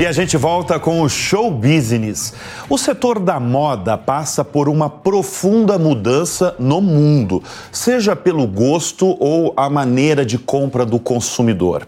E a gente volta com o show business. O setor da moda passa por uma profunda mudança no mundo, seja pelo gosto ou a maneira de compra do consumidor.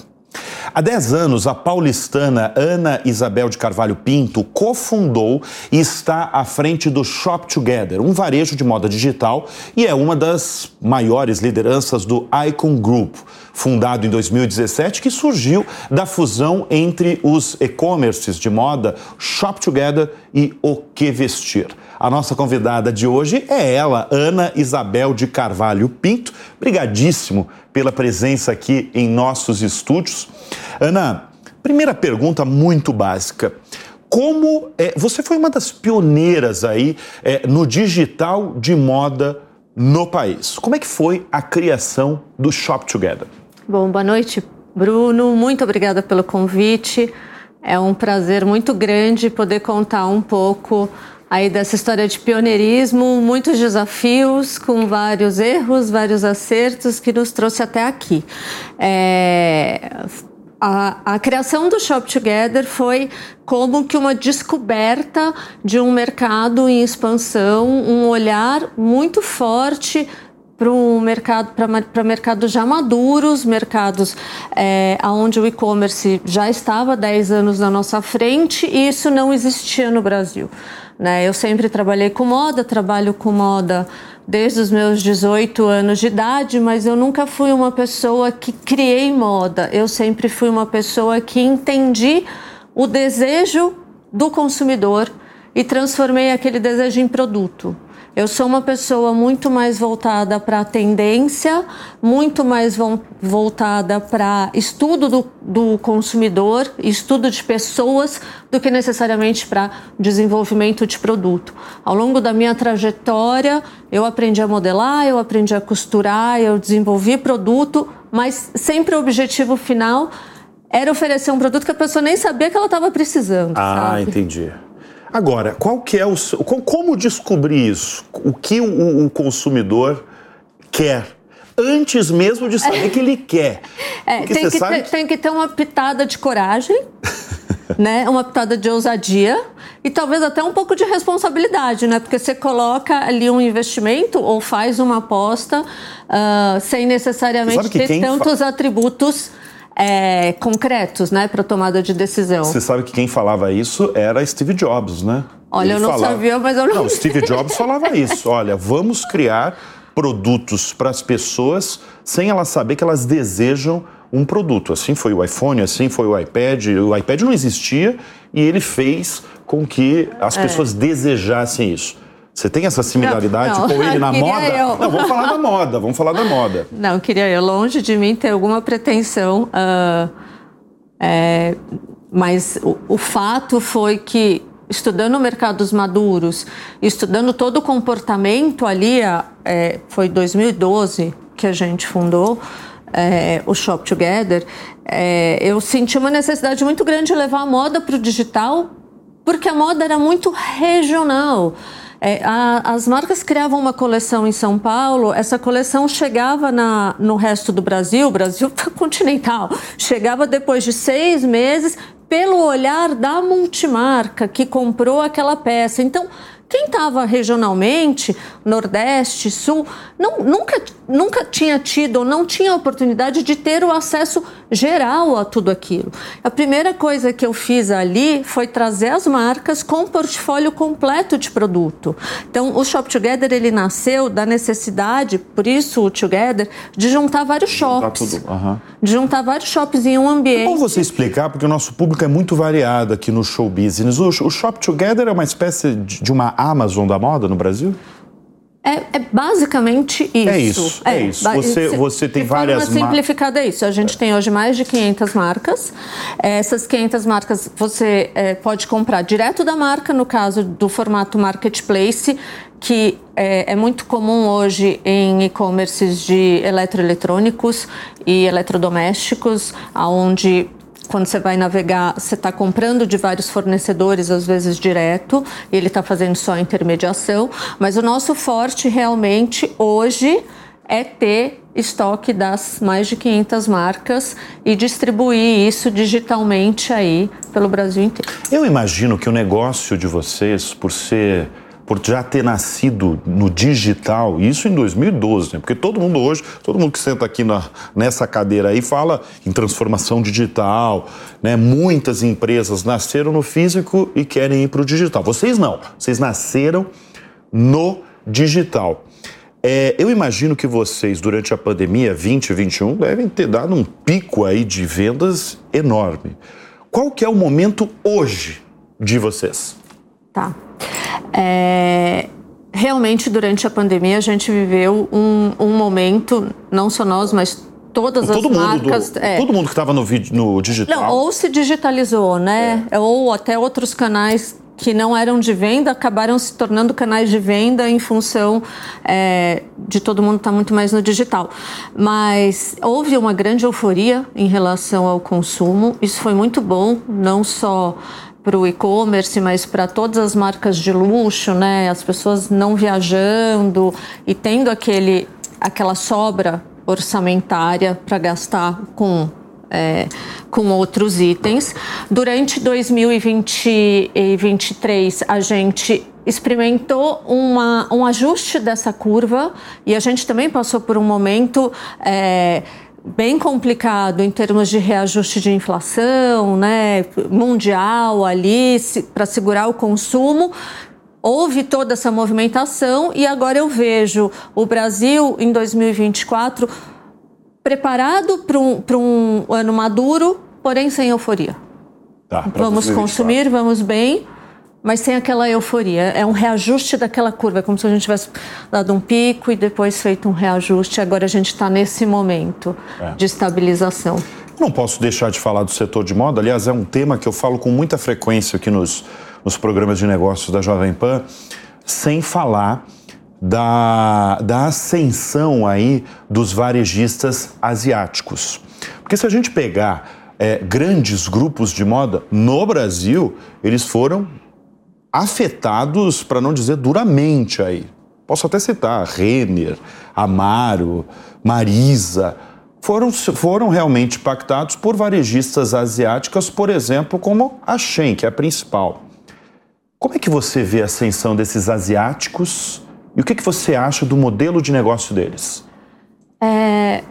Há 10 anos, a paulistana Ana Isabel de Carvalho Pinto cofundou e está à frente do Shop Together, um varejo de moda digital e é uma das maiores lideranças do Icon Group, fundado em 2017, que surgiu da fusão entre os e-commerces de moda Shop Together e O Que Vestir. A nossa convidada de hoje é ela, Ana Isabel de Carvalho Pinto. Brigadíssimo pela presença aqui em nossos estúdios. Ana, primeira pergunta muito básica. Como é, você foi uma das pioneiras aí é, no digital de moda no país? Como é que foi a criação do Shop Together? Bom, boa noite, Bruno. Muito obrigada pelo convite. É um prazer muito grande poder contar um pouco aí dessa história de pioneirismo, muitos desafios, com vários erros, vários acertos que nos trouxe até aqui. É, a, a, criação do Shop Together foi como que uma descoberta de um mercado em expansão, um olhar muito forte para um mercado para mercados já maduros, mercados é, onde o e-commerce já estava 10 anos na nossa frente e isso não existia no Brasil. Né? Eu sempre trabalhei com moda, trabalho com moda desde os meus 18 anos de idade, mas eu nunca fui uma pessoa que criei moda. Eu sempre fui uma pessoa que entendi o desejo do consumidor e transformei aquele desejo em produto. Eu sou uma pessoa muito mais voltada para a tendência, muito mais voltada para estudo do, do, consumidor, estudo de pessoas, do que necessariamente para desenvolvimento de produto. Ao longo da minha trajetória, eu aprendi a modelar, eu aprendi a costurar, eu desenvolvi produto, mas sempre o objetivo final era oferecer um produto que a pessoa nem sabia que ela estava precisando. Ah, sabe? entendi. Agora, qual que é o como descobrir isso? O que o, o consumidor quer? Antes mesmo de saber que ele quer. É, tem, que ter, tem que ter uma pitada de coragem, né? uma pitada de ousadia e talvez até um pouco de responsabilidade, né? Porque você coloca ali um investimento ou faz uma aposta uh, sem necessariamente ter tantos fa... atributos é, concretos, né, para tomada de decisão. Você sabe que quem falava isso era Steve Jobs, né? Olha, Ele eu não falava... sabia, mas eu não. Não, Steve Jobs falava isso. Olha, vamos criar produtos para as pessoas sem elas saber que elas desejam um produto. Assim foi o iPhone, assim foi o iPad. O iPad não existia e ele fez com que as é. pessoas desejassem isso. Você tem essa similaridade não, não, com ele na moda? Eu. Não, vamos falar da moda, vamos falar da moda. Não, queria eu. Longe de mim ter alguma pretensão, uh, é, mas o, o fato foi que estudando mercados maduros, estudando todo o comportamento ali, é, foi 2012 que a gente fundou é, o Shop Together, é, eu senti uma necessidade muito grande de levar a moda para o digital, porque a moda era muito regional. É, a, as marcas criavam uma coleção em São Paulo, essa coleção chegava na, no resto do Brasil, Brasil continental, chegava depois de seis meses pelo olhar da multimarca que comprou aquela peça. Então, quem estava regionalmente, Nordeste, Sul, não, nunca, nunca tinha tido ou não tinha oportunidade de ter o acesso geral a tudo aquilo. A primeira coisa que eu fiz ali foi trazer as marcas com um portfólio completo de produto. Então, o Shop Together ele nasceu da necessidade, por isso o Together, de juntar vários shops. Uhum. De juntar vários shops em um ambiente. Como você explicar, porque o nosso público é muito variado aqui no show business. O, o Shop Together é uma espécie de uma Amazon da moda no Brasil? É, é, basicamente isso. É isso, é, é isso. Você, você tem várias marcas. simplificada é isso. A gente tem hoje mais de 500 marcas. Essas 500 marcas você é, pode comprar direto da marca, no caso do formato marketplace, que é, é muito comum hoje em e-commerces de eletroeletrônicos e eletrodomésticos, onde quando você vai navegar, você está comprando de vários fornecedores, às vezes direto, e ele está fazendo só intermediação. Mas o nosso forte realmente hoje é ter estoque das mais de 500 marcas e distribuir isso digitalmente aí pelo Brasil inteiro. Eu imagino que o negócio de vocês, por ser por já ter nascido no digital, isso em 2012, né? porque todo mundo hoje, todo mundo que senta aqui na, nessa cadeira aí fala em transformação digital, né? muitas empresas nasceram no físico e querem ir para o digital. Vocês não, vocês nasceram no digital. É, eu imagino que vocês, durante a pandemia 2021, devem ter dado um pico aí de vendas enorme. Qual que é o momento hoje de vocês? Tá. É, realmente, durante a pandemia, a gente viveu um, um momento, não só nós, mas todas todo as marcas. Do, é. Todo mundo que estava no, no digital. Não, ou se digitalizou, né? É. Ou até outros canais que não eram de venda acabaram se tornando canais de venda em função é, de todo mundo estar tá muito mais no digital. Mas houve uma grande euforia em relação ao consumo, isso foi muito bom, não só para o e-commerce, mas para todas as marcas de luxo, né? As pessoas não viajando e tendo aquele, aquela sobra orçamentária para gastar com é, com outros itens. Durante 2023, a gente experimentou uma, um ajuste dessa curva e a gente também passou por um momento. É, bem complicado em termos de reajuste de inflação, né, mundial ali para segurar o consumo. Houve toda essa movimentação e agora eu vejo o Brasil em 2024 preparado para um, um ano maduro, porém sem euforia. Tá, vamos consumir, vamos bem, mas sem aquela euforia. É um reajuste daquela curva, é como se a gente tivesse dado um pico e depois feito um reajuste. Agora a gente está nesse momento é. de estabilização. Não posso deixar de falar do setor de moda. Aliás, é um tema que eu falo com muita frequência aqui nos, nos programas de negócios da Jovem Pan, sem falar da, da ascensão aí dos varejistas asiáticos. Porque se a gente pegar é, grandes grupos de moda no Brasil, eles foram afetados, para não dizer duramente aí. Posso até citar Renner, Amaro, Marisa, foram, foram realmente impactados por varejistas asiáticas, por exemplo, como a Shen, que é a principal. Como é que você vê a ascensão desses asiáticos e o que, que você acha do modelo de negócio deles? É,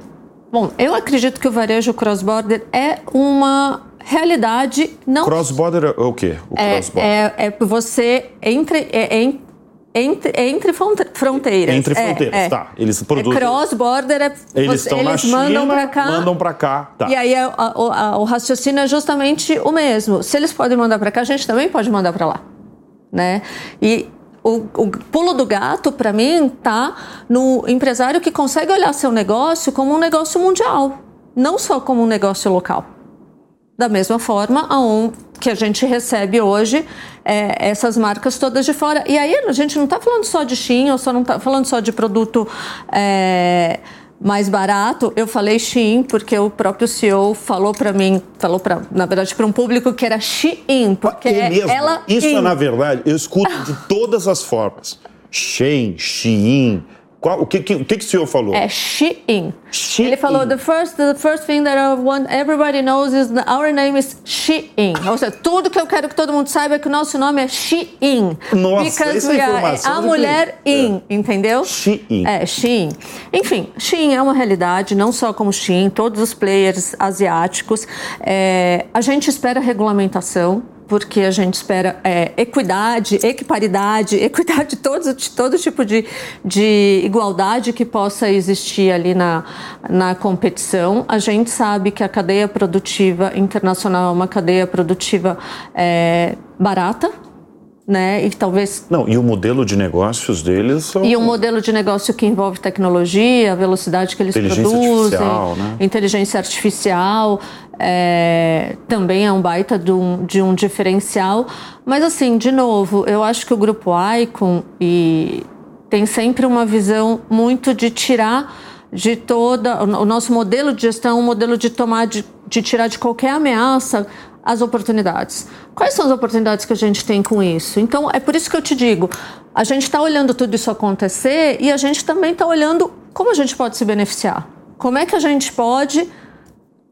bom, eu acredito que o varejo cross-border é uma realidade não. Cross-border é o quê? O é, é, é você entre. É, é, entre, entre fronteiras. Entre fronteiras, é, é. tá. Eles produzem. É cross-border é. Eles estão na China, mandam para cá. Mandam para cá. Tá. E aí a, a, a, o raciocínio é justamente o mesmo. Se eles podem mandar para cá, a gente também pode mandar para lá, né? E o, o, pulo do gato, para mim, tá no empresário que consegue olhar seu negócio como um negócio mundial, não só como um negócio local. Da mesma forma aonde que a gente recebe hoje é, essas marcas todas de fora. E aí a gente não está falando só de Shein, ou só não está falando só de produto. É, mais barato, eu falei Shein porque o próprio CEO falou para mim, falou para, na verdade, para um público que era Shein, porque é mesmo. ela Isso é na verdade, eu escuto de todas as formas. Shein, Shein, qual, o que, que, o que, que o senhor falou? É Shein. Shein. Ele falou, the first, the first thing that I want everybody knows is that our name is Shein. Ou seja, tudo que eu quero que todo mundo saiba é que o nosso nome é Shein. Nossa, Because essa we are a mulher in, é. entendeu? Shein. É, Shein. Enfim, Shein é uma realidade, não só como Shein, todos os players asiáticos. É, a gente espera regulamentação porque a gente espera é, equidade, equiparidade, equidade, todo, todo tipo de, de igualdade que possa existir ali na, na competição. A gente sabe que a cadeia produtiva internacional é uma cadeia produtiva é, barata, né? E talvez. Não, e o modelo de negócios deles são. E um modelo de negócio que envolve tecnologia, a velocidade que eles inteligência produzem, artificial, né? inteligência artificial, é, também é um baita de um, de um diferencial. Mas assim, de novo, eu acho que o grupo Icon e tem sempre uma visão muito de tirar de toda o nosso modelo de gestão, um modelo de tomar de, de tirar de qualquer ameaça as oportunidades. Quais são as oportunidades que a gente tem com isso? Então, é por isso que eu te digo, a gente está olhando tudo isso acontecer e a gente também está olhando como a gente pode se beneficiar? Como é que a gente pode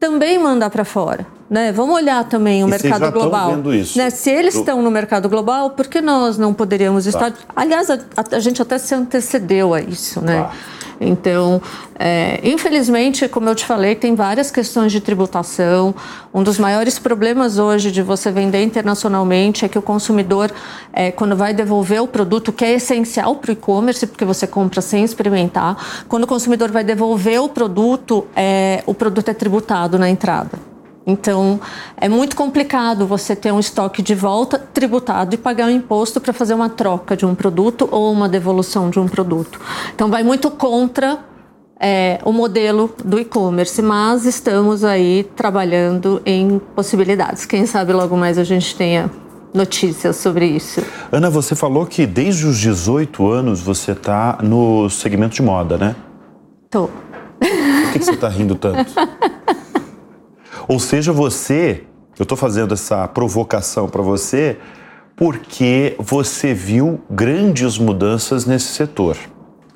também mandar para fora? Né? Vamos olhar também o e mercado já global. Vendo isso. Né? Se eles estão no mercado global, por que nós não poderíamos tá. estar? Aliás, a, a, a, gente até se antecedeu a isso, né? Tá. Então, é, infelizmente, como eu te falei, tem várias questões de tributação. Um dos maiores problemas hoje de você vender internacionalmente é que o consumidor, é, quando vai devolver o produto, que é essencial para o e-commerce, porque você compra sem experimentar, quando o consumidor vai devolver o produto, é, o produto é tributado na entrada. Então, é muito complicado você ter um estoque de volta tributado e pagar um imposto para fazer uma troca de um produto ou uma devolução de um produto. Então, vai muito contra é, o modelo do e-commerce, mas estamos aí trabalhando em possibilidades. Quem sabe logo mais a gente tenha notícias sobre isso. Ana, você falou que desde os 18 anos você está no segmento de moda, né? Tô. Por que, que você está rindo tanto? Ou seja, você, eu estou fazendo essa provocação para você porque você viu grandes mudanças nesse setor.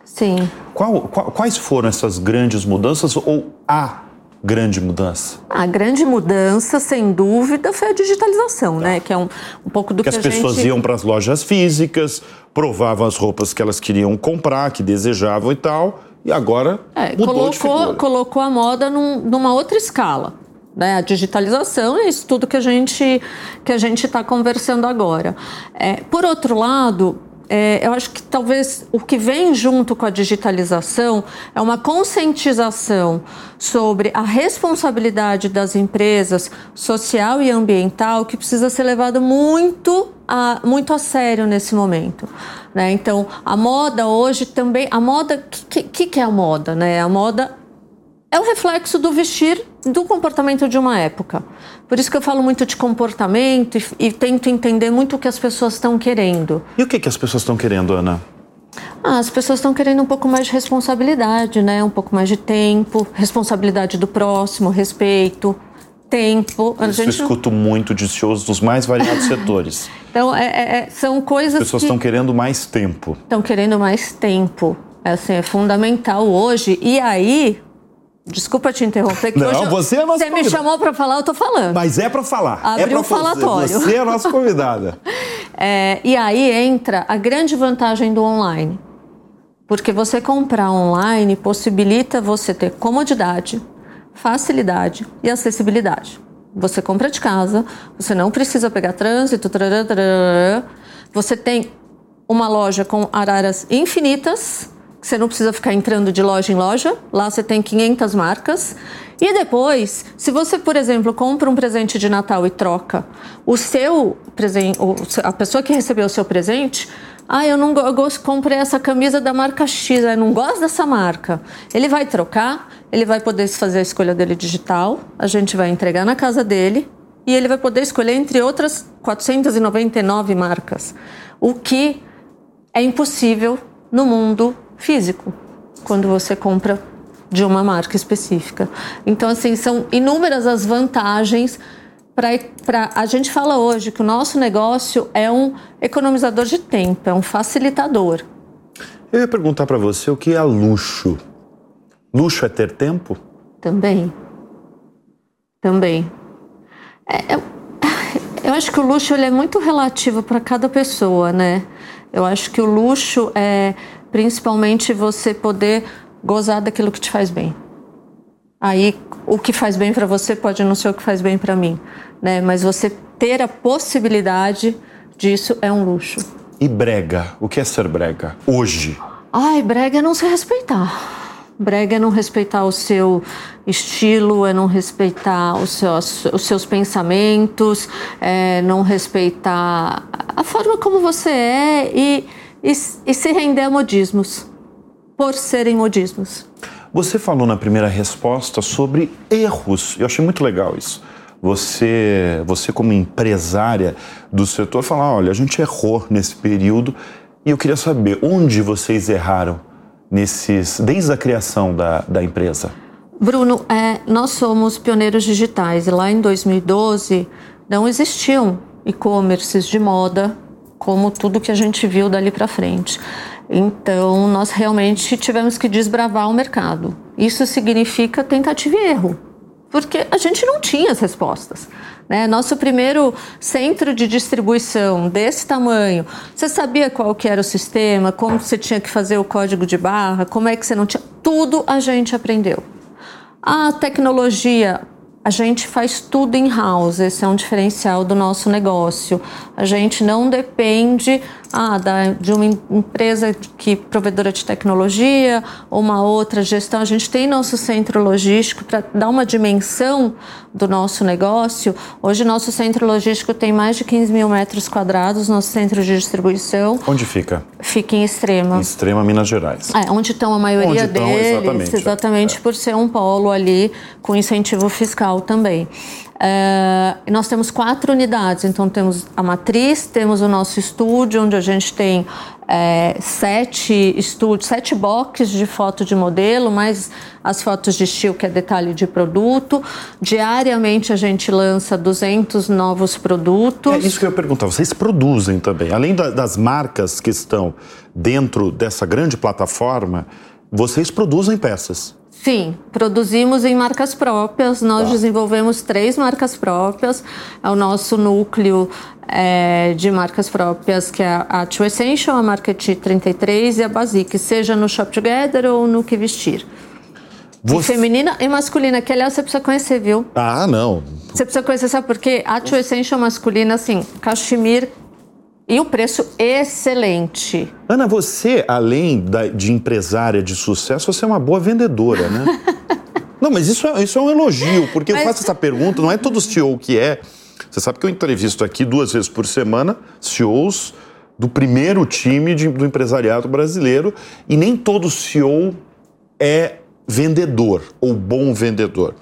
Sim. Qual, qual, quais foram essas grandes mudanças ou a grande mudança? A grande mudança, sem dúvida, foi a digitalização, né? Que é um, um pouco do que, que as pessoas gente... iam para as lojas físicas, provavam as roupas que elas queriam comprar, que desejavam e tal, e agora é, mudou colocou, colocou a moda num, numa outra escala. Né? A digitalização é isso tudo que a gente que a gente está conversando agora. É, por outro lado, é, eu acho que talvez o que vem junto com a digitalização é uma conscientização sobre a responsabilidade das empresas social e ambiental que precisa ser levada muito a, muito a sério nesse momento. Né? Então, a moda hoje também. A moda. O que, que, que é a moda? Né? A moda é o reflexo do vestir do comportamento de uma época. Por isso que eu falo muito de comportamento e, e tento entender muito o que as pessoas estão querendo. E o que, que as pessoas estão querendo, Ana? Ah, as pessoas estão querendo um pouco mais de responsabilidade, né? Um pouco mais de tempo, responsabilidade do próximo, respeito, tempo. Isso eu escuto muito de shows dos mais variados setores. Então, é, é, é, são coisas As pessoas estão querendo mais tempo. Estão querendo mais tempo. É, assim, é fundamental hoje. E aí, Desculpa te interromper. Que não, você é nossa Você me chamou para falar, eu tô falando. Mas é para falar. Abriu é um falatório. Você é a nossa convidada. é, e aí entra a grande vantagem do online. Porque você comprar online possibilita você ter comodidade, facilidade e acessibilidade. Você compra de casa, você não precisa pegar trânsito, tarará, tarará. você tem uma loja com araras infinitas você não precisa ficar entrando de loja em loja. Lá você tem 500 marcas. E depois, se você, por exemplo, compra um presente de Natal e troca o seu presente, a pessoa que recebeu o seu presente, ah, eu não eu comprei essa camisa da marca X, eu não gosto dessa marca. Ele vai trocar, ele vai poder fazer a escolha dele digital, a gente vai entregar na casa dele e ele vai poder escolher entre outras 499 marcas, o que é impossível no mundo físico, quando você compra de uma marca específica. Então, assim, são inúmeras as vantagens para a gente fala hoje que o nosso negócio é um economizador de tempo, é um facilitador. Eu ia perguntar para você o que é luxo. Luxo é ter tempo? Também. Também. É, eu, eu acho que o luxo ele é muito relativo para cada pessoa, né? Eu acho que o luxo é principalmente você poder gozar daquilo que te faz bem. Aí o que faz bem para você pode não ser o que faz bem para mim, né? Mas você ter a possibilidade disso é um luxo. E brega? O que é ser brega hoje? Ai, brega é não se respeitar. Brega é não respeitar o seu estilo, é não respeitar os seus, os seus pensamentos, é não respeitar a forma como você é e e, e se render a modismos, por serem modismos. Você falou na primeira resposta sobre erros. Eu achei muito legal isso. Você, você como empresária do setor, falar, olha, a gente errou nesse período e eu queria saber onde vocês erraram nesses, desde a criação da, da empresa. Bruno, é, nós somos pioneiros digitais e lá em 2012 não existiam e-commerces de moda como tudo que a gente viu dali para frente. Então, nós realmente tivemos que desbravar o mercado. Isso significa tentativa e erro, porque a gente não tinha as respostas. Né? Nosso primeiro centro de distribuição desse tamanho, você sabia qual que era o sistema, como você tinha que fazer o código de barra, como é que você não tinha. Tudo a gente aprendeu. A tecnologia a gente faz tudo in-house, esse é um diferencial do nosso negócio. A gente não depende ah, da, de uma empresa que provedora de tecnologia ou uma outra gestão. A gente tem nosso centro logístico para dar uma dimensão do nosso negócio. Hoje, nosso centro logístico tem mais de 15 mil metros quadrados, nosso centro de distribuição. Onde fica? Fica em Extrema. Em Extrema, Minas Gerais. É, onde estão a maioria onde deles, estão, exatamente, exatamente é. por ser um polo ali com incentivo fiscal também. Uh, nós temos quatro unidades, então temos a matriz, temos o nosso estúdio, onde a gente tem é, sete estúdios, sete boxes de foto de modelo, mais as fotos de estilo, que é detalhe de produto. Diariamente a gente lança 200 novos produtos. É isso que eu ia perguntar. Vocês produzem também, além da, das marcas que estão dentro dessa grande plataforma, vocês produzem peças. Sim, produzimos em marcas próprias. Nós tá. desenvolvemos três marcas próprias. É o nosso núcleo é, de marcas próprias, que é a True Essential, a Market 33 e a Basic, seja no Shop Together ou no Que Vestir. Você... feminina e masculina, que aliás você precisa conhecer, viu? Ah, não. Você precisa conhecer, sabe por quê? A True Essential masculina, assim, cachemir e o preço excelente. Ana, você, além da, de empresária de sucesso, você é uma boa vendedora, né? não, mas isso é, isso é um elogio, porque mas... eu faço essa pergunta, não é todo CEO que é. Você sabe que eu entrevisto aqui duas vezes por semana CEOs do primeiro time de, do empresariado brasileiro e nem todo CEO é vendedor ou bom vendedor.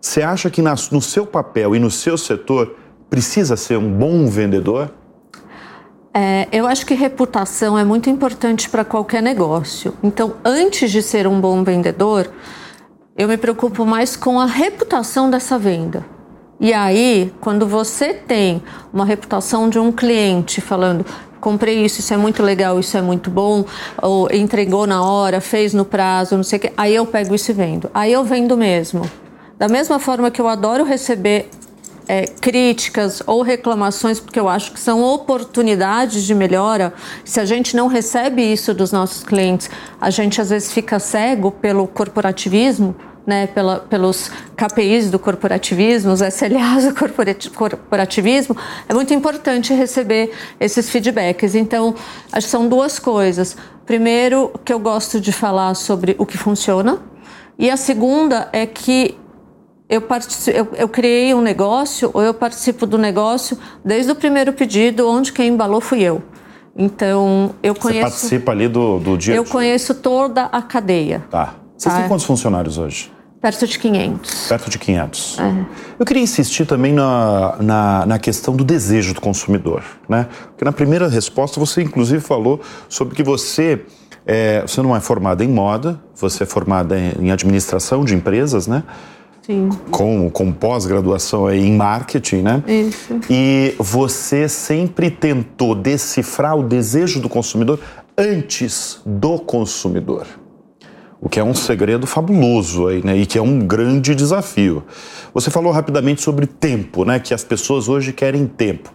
Você acha que na, no seu papel e no seu setor precisa ser um bom vendedor? É, eu acho que reputação é muito importante para qualquer negócio. Então, antes de ser um bom vendedor, eu me preocupo mais com a reputação dessa venda. E aí, quando você tem uma reputação de um cliente falando, comprei isso, isso é muito legal, isso é muito bom, ou entregou na hora, fez no prazo, não sei o quê, aí eu pego isso e vendo. Aí eu vendo mesmo. Da mesma forma que eu adoro receber é, críticas ou reclamações, porque eu acho que são oportunidades de melhora. Se a gente não recebe isso dos nossos clientes, a gente às vezes fica cego pelo corporativismo. Né, pela, pelos KPIs do corporativismo, os SLAs do corporativismo, é muito importante receber esses feedbacks. Então, acho que são duas coisas. Primeiro, que eu gosto de falar sobre o que funciona, e a segunda é que eu, eu, eu, criei um negócio ou eu participo do negócio desde o primeiro pedido, onde quem embalou fui eu. Então, eu conheço. Você participa ali do, do dia Eu conheço toda a cadeia. Tá. Vocês tá? têm quantos funcionários hoje? Perto de 500. Perto de 500. É. Eu queria insistir também na, na, na, questão do desejo do consumidor, né? Porque na primeira resposta você inclusive falou sobre que você é, você não é formada em moda, você é formada em, em administração de empresas, né? Sim. com, com pós-graduação em marketing, né? Isso. E você sempre tentou decifrar o desejo do consumidor antes do consumidor. O que é um segredo fabuloso aí, né? E que é um grande desafio. Você falou rapidamente sobre tempo, né? Que as pessoas hoje querem tempo.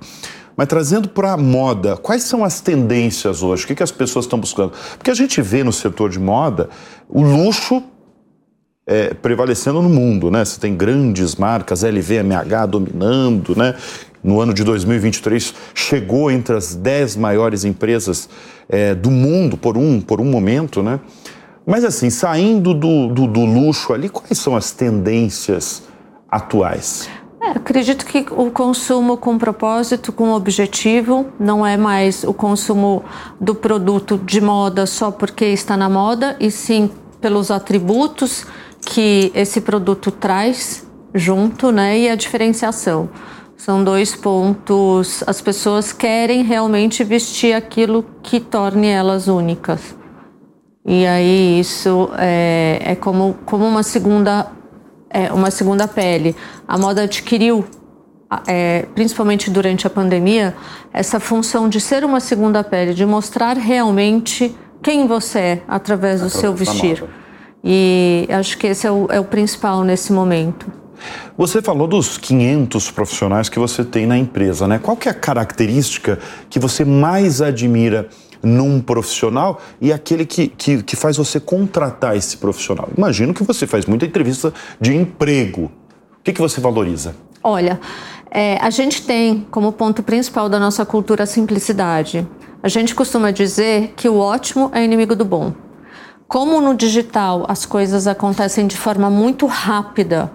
Mas trazendo para a moda, quais são as tendências hoje? O que, que as pessoas estão buscando? Porque a gente vê no setor de moda o luxo é, prevalecendo no mundo, né? Você tem grandes marcas, LVMH dominando, né? No ano de 2023 chegou entre as 10 maiores empresas é, do mundo por um, por um momento, né? Mas assim, saindo do, do, do luxo ali, quais são as tendências atuais? É, acredito que o consumo com propósito, com objetivo, não é mais o consumo do produto de moda só porque está na moda, e sim pelos atributos que esse produto traz junto, né, e a diferenciação. São dois pontos. As pessoas querem realmente vestir aquilo que torne elas únicas. E aí isso é, é como, como uma segunda é, uma segunda pele. A moda adquiriu, é, principalmente durante a pandemia, essa função de ser uma segunda pele, de mostrar realmente quem você é através do seu vestir. E acho que esse é o, é o principal nesse momento. Você falou dos 500 profissionais que você tem na empresa, né? Qual que é a característica que você mais admira num profissional e aquele que, que, que faz você contratar esse profissional? Imagino que você faz muita entrevista de emprego. O que, que você valoriza? Olha, é, a gente tem como ponto principal da nossa cultura a simplicidade. A gente costuma dizer que o ótimo é inimigo do bom. Como no digital as coisas acontecem de forma muito rápida,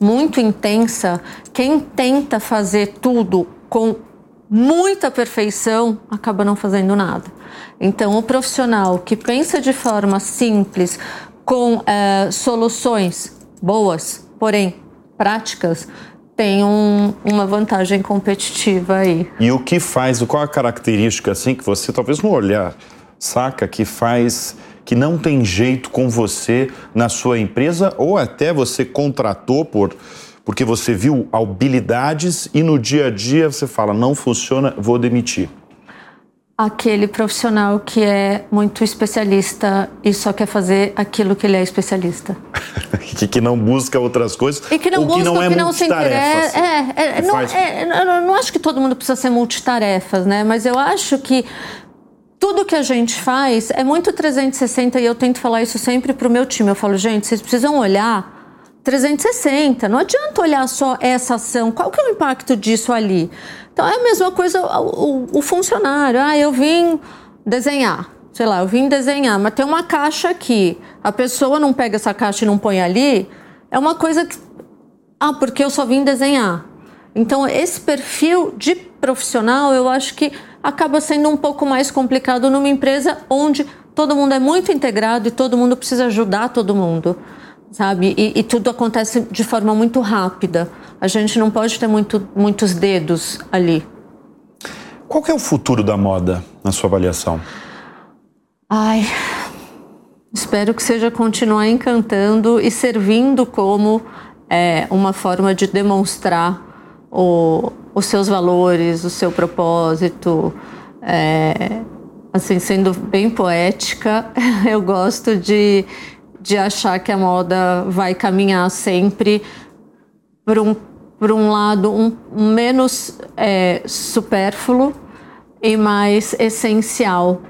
muito intensa, quem tenta fazer tudo com muita perfeição acaba não fazendo nada. Então, o profissional que pensa de forma simples, com é, soluções boas, porém práticas, tem um, uma vantagem competitiva aí. E o que faz, qual a característica assim que você talvez no olhar saca que faz que não tem jeito com você na sua empresa ou até você contratou por porque você viu habilidades e no dia a dia você fala não funciona, vou demitir. Aquele profissional que é muito especialista e só quer fazer aquilo que ele é especialista. que, que não busca outras coisas. E que não ou busca, que não é que não se interessa. É, é, não, faz... é, eu não acho que todo mundo precisa ser multitarefas, né? Mas eu acho que tudo que a gente faz é muito 360 e eu tento falar isso sempre para o meu time. Eu falo, gente, vocês precisam olhar 360. Não adianta olhar só essa ação. Qual que é o impacto disso ali? Então é a mesma coisa o, o, o funcionário. Ah, eu vim desenhar. Sei lá, eu vim desenhar, mas tem uma caixa aqui. A pessoa não pega essa caixa e não põe ali. É uma coisa que. Ah, porque eu só vim desenhar. Então, esse perfil de profissional, eu acho que acaba sendo um pouco mais complicado numa empresa onde todo mundo é muito integrado e todo mundo precisa ajudar todo mundo, sabe? E, e tudo acontece de forma muito rápida. A gente não pode ter muito, muitos dedos ali. Qual é o futuro da moda, na sua avaliação? Ai, espero que seja continuar encantando e servindo como é, uma forma de demonstrar o, os seus valores, o seu propósito. É, assim, sendo bem poética, eu gosto de, de achar que a moda vai caminhar sempre por um, por um lado um, menos é, supérfluo e mais essencial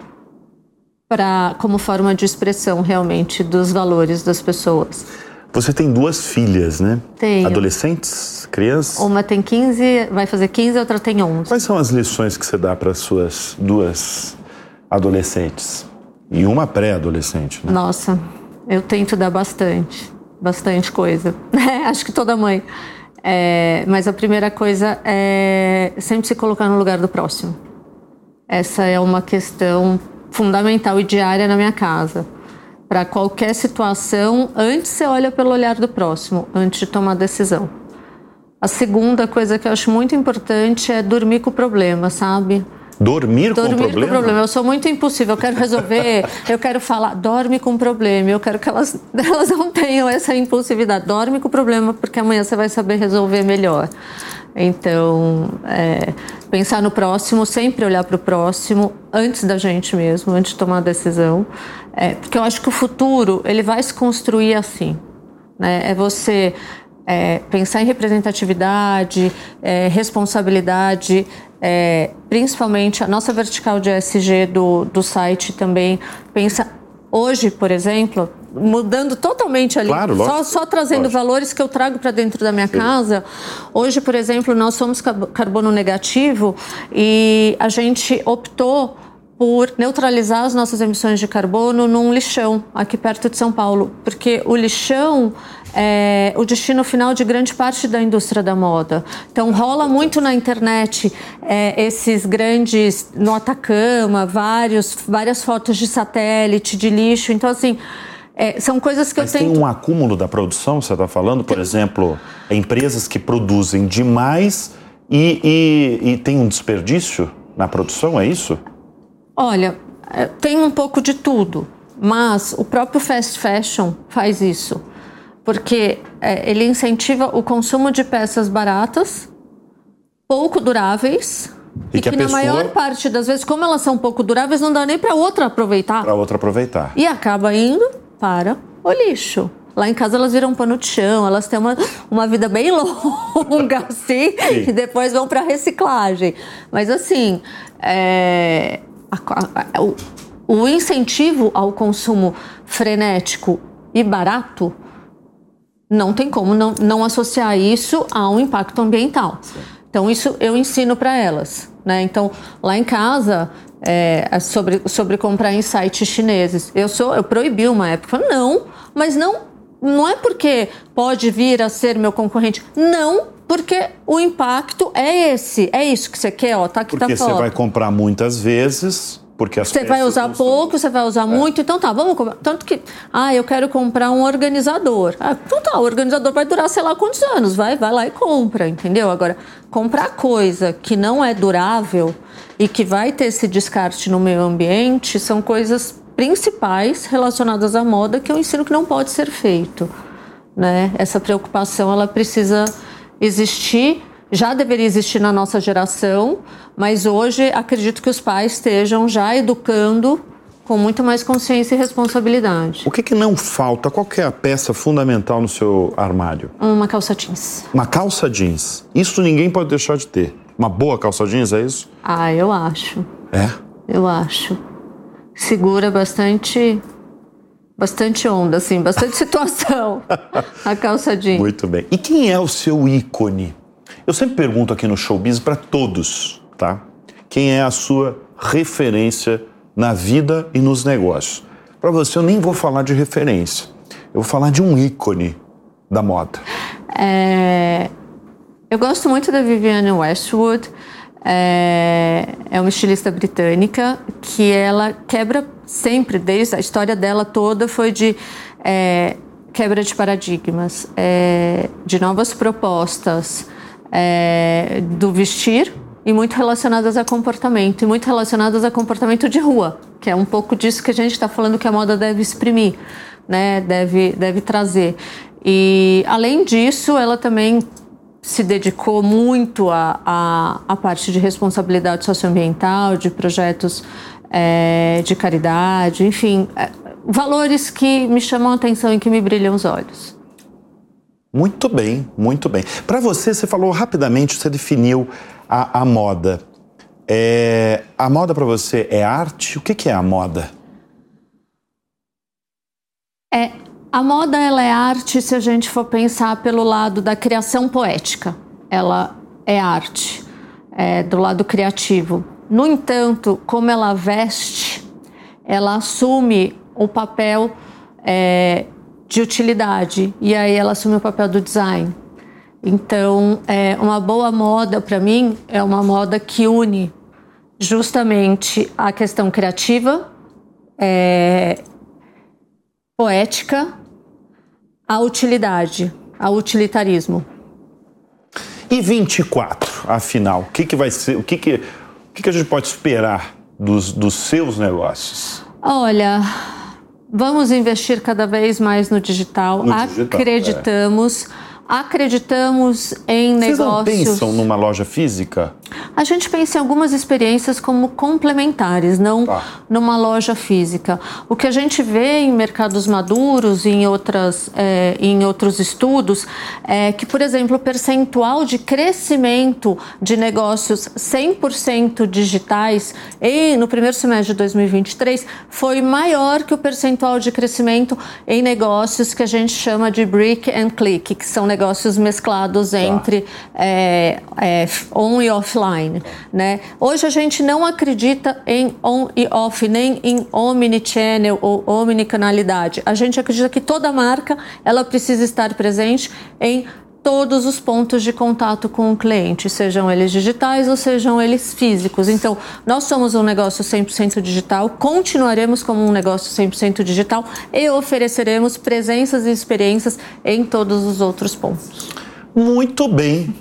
para como forma de expressão realmente dos valores das pessoas. Você tem duas filhas, né? Tenho. Adolescentes, crianças? Uma tem 15, vai fazer 15, a outra tem 11. Quais são as lições que você dá para suas duas adolescentes? E uma pré-adolescente, né? Nossa, eu tento dar bastante, bastante coisa. Acho que toda mãe. É, mas a primeira coisa é sempre se colocar no lugar do próximo. Essa é uma questão fundamental e diária na minha casa para qualquer situação, antes você olha pelo olhar do próximo, antes de tomar decisão. A segunda coisa que eu acho muito importante é dormir com o problema, sabe? Dormir, dormir com o problema? com o problema. Eu sou muito impossível, eu quero resolver, eu quero falar, dorme com o problema. Eu quero que elas, elas não tenham essa impulsividade. Dorme com o problema, porque amanhã você vai saber resolver melhor. Então, é, pensar no próximo, sempre olhar para o próximo, antes da gente mesmo, antes de tomar a decisão. É, porque eu acho que o futuro, ele vai se construir assim. Né? É você é, pensar em representatividade, é, responsabilidade, é, principalmente a nossa vertical de ESG do, do site também pensa hoje, por exemplo, mudando totalmente ali, claro, só, só, trazendo lógico. valores que eu trago para dentro da minha Sim. casa. Hoje, por exemplo, nós somos carbono negativo e a gente optou por neutralizar as nossas emissões de carbono num lixão aqui perto de São Paulo, porque o lixão é o destino final de grande parte da indústria da moda. Então rola muito na internet é, esses grandes no Atacama, vários, várias fotos de satélite, de lixo. Então assim é, são coisas que Mas eu tenho. Tem um acúmulo da produção, você está falando? Por tem... exemplo, empresas que produzem demais e, e, e tem um desperdício na produção, é isso? Olha, é, tem um pouco de tudo, mas o próprio fast fashion faz isso, porque é, ele incentiva o consumo de peças baratas, pouco duráveis E, e que, que na pessoa... maior parte das vezes, como elas são pouco duráveis, não dá nem para outra aproveitar. Para outra aproveitar. E acaba indo para o lixo. Lá em casa elas viram pano de chão, elas têm uma, uma vida bem longa, assim, Sim. e depois vão para reciclagem. Mas assim, é, a, a, o, o incentivo ao consumo frenético e barato não tem como não, não associar isso a um impacto ambiental. Sim. Então, isso eu ensino para elas. Né? Então, lá em casa, é, é, sobre, sobre comprar em sites chineses. Eu sou, eu proibi uma época. Não, mas não, não é porque pode vir a ser meu concorrente. Não, porque o impacto é esse. É isso que você quer, ó. Tá aqui, porque tá você vai comprar muitas vezes porque as você vai usar pouco, você vai usar é. muito, então tá, vamos comprar. Tanto que, ah, eu quero comprar um organizador. Ah, então tá, o organizador vai durar sei lá quantos anos, vai, vai lá e compra, entendeu? Agora, comprar coisa que não é durável e que vai ter esse descarte no meio ambiente são coisas principais relacionadas à moda que eu ensino que não pode ser feito, né? Essa preocupação ela precisa existir já deveria existir na nossa geração, mas hoje acredito que os pais estejam já educando com muito mais consciência e responsabilidade. O que, que não falta? Qual é a peça fundamental no seu armário? Uma calça jeans. Uma calça jeans. Isso ninguém pode deixar de ter. Uma boa calça jeans, é isso? Ah, eu acho. É? Eu acho. Segura bastante bastante onda, assim, bastante situação. a calça jeans. Muito bem. E quem é o seu ícone? Eu sempre pergunto aqui no Showbiz para todos, tá? Quem é a sua referência na vida e nos negócios? Para você, eu nem vou falar de referência. Eu vou falar de um ícone da moda. É... Eu gosto muito da Vivienne Westwood. É... é uma estilista britânica que ela quebra sempre, desde a história dela toda foi de é... quebra de paradigmas, é... de novas propostas é, do vestir e muito relacionadas a comportamento, e muito relacionadas a comportamento de rua, que é um pouco disso que a gente está falando que a moda deve exprimir, né? deve, deve trazer. E, além disso, ela também se dedicou muito à a, a, a, parte de responsabilidade socioambiental, de projetos é, de caridade, enfim, é, valores que me chamam a atenção e que me brilham os olhos. Muito bem, muito bem. Para você, você falou rapidamente, você definiu a, a moda. É, a moda para você é arte? O que, que é a moda? É, a moda ela é arte se a gente for pensar pelo lado da criação poética. Ela é arte, é, do lado criativo. No entanto, como ela veste, ela assume o papel é, de utilidade e aí ela assume o papel do design. Então, é, uma boa moda para mim é uma moda que une justamente a questão criativa, é, poética, a utilidade, a utilitarismo. E 24, afinal, o que, que vai ser, o que, que, o que, que a gente pode esperar dos, dos seus negócios? Olha, Vamos investir cada vez mais no digital. No digital Acreditamos. É acreditamos em Vocês negócios. Vocês não pensam numa loja física? A gente pensa em algumas experiências como complementares, não tá. numa loja física. O que a gente vê em mercados maduros e em, outras, é, em outros estudos é que, por exemplo, o percentual de crescimento de negócios 100% digitais em, no primeiro semestre de 2023 foi maior que o percentual de crescimento em negócios que a gente chama de brick and click, que são negócios mesclados tá. entre é, é, on e offline. Né? Hoje a gente não acredita em on e off, nem em omnichannel ou omnicanalidade. A gente acredita que toda marca ela precisa estar presente em todos os pontos de contato com o cliente, sejam eles digitais ou sejam eles físicos. Então, nós somos um negócio 100% digital, continuaremos como um negócio 100% digital e ofereceremos presenças e experiências em todos os outros pontos. Muito bem.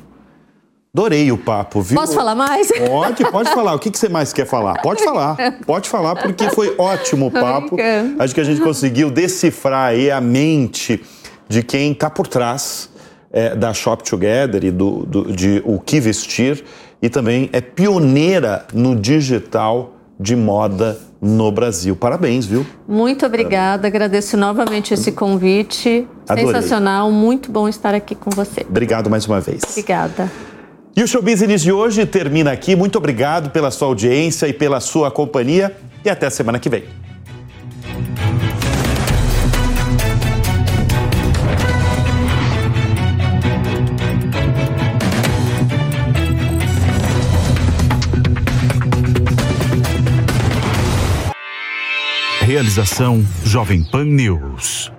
Adorei o papo, viu? Posso falar mais? Pode, pode falar. O que, você mais quer falar? Pode falar, pode falar, porque foi ótimo o papo. Acho que a gente conseguiu decifrar aí a mente de quem está por trás é, da Shop Together e do, do, de o que vestir e também é pioneira no digital de moda no Brasil. Parabéns, viu? Muito obrigada, agradeço novamente esse convite. Adorei. Sensacional, muito bom estar aqui com você. Obrigado mais uma vez. Obrigada. E o Show Business de hoje termina aqui. Muito obrigado pela sua audiência e pela sua companhia e até semana que vem. Realização Jovem Pan News.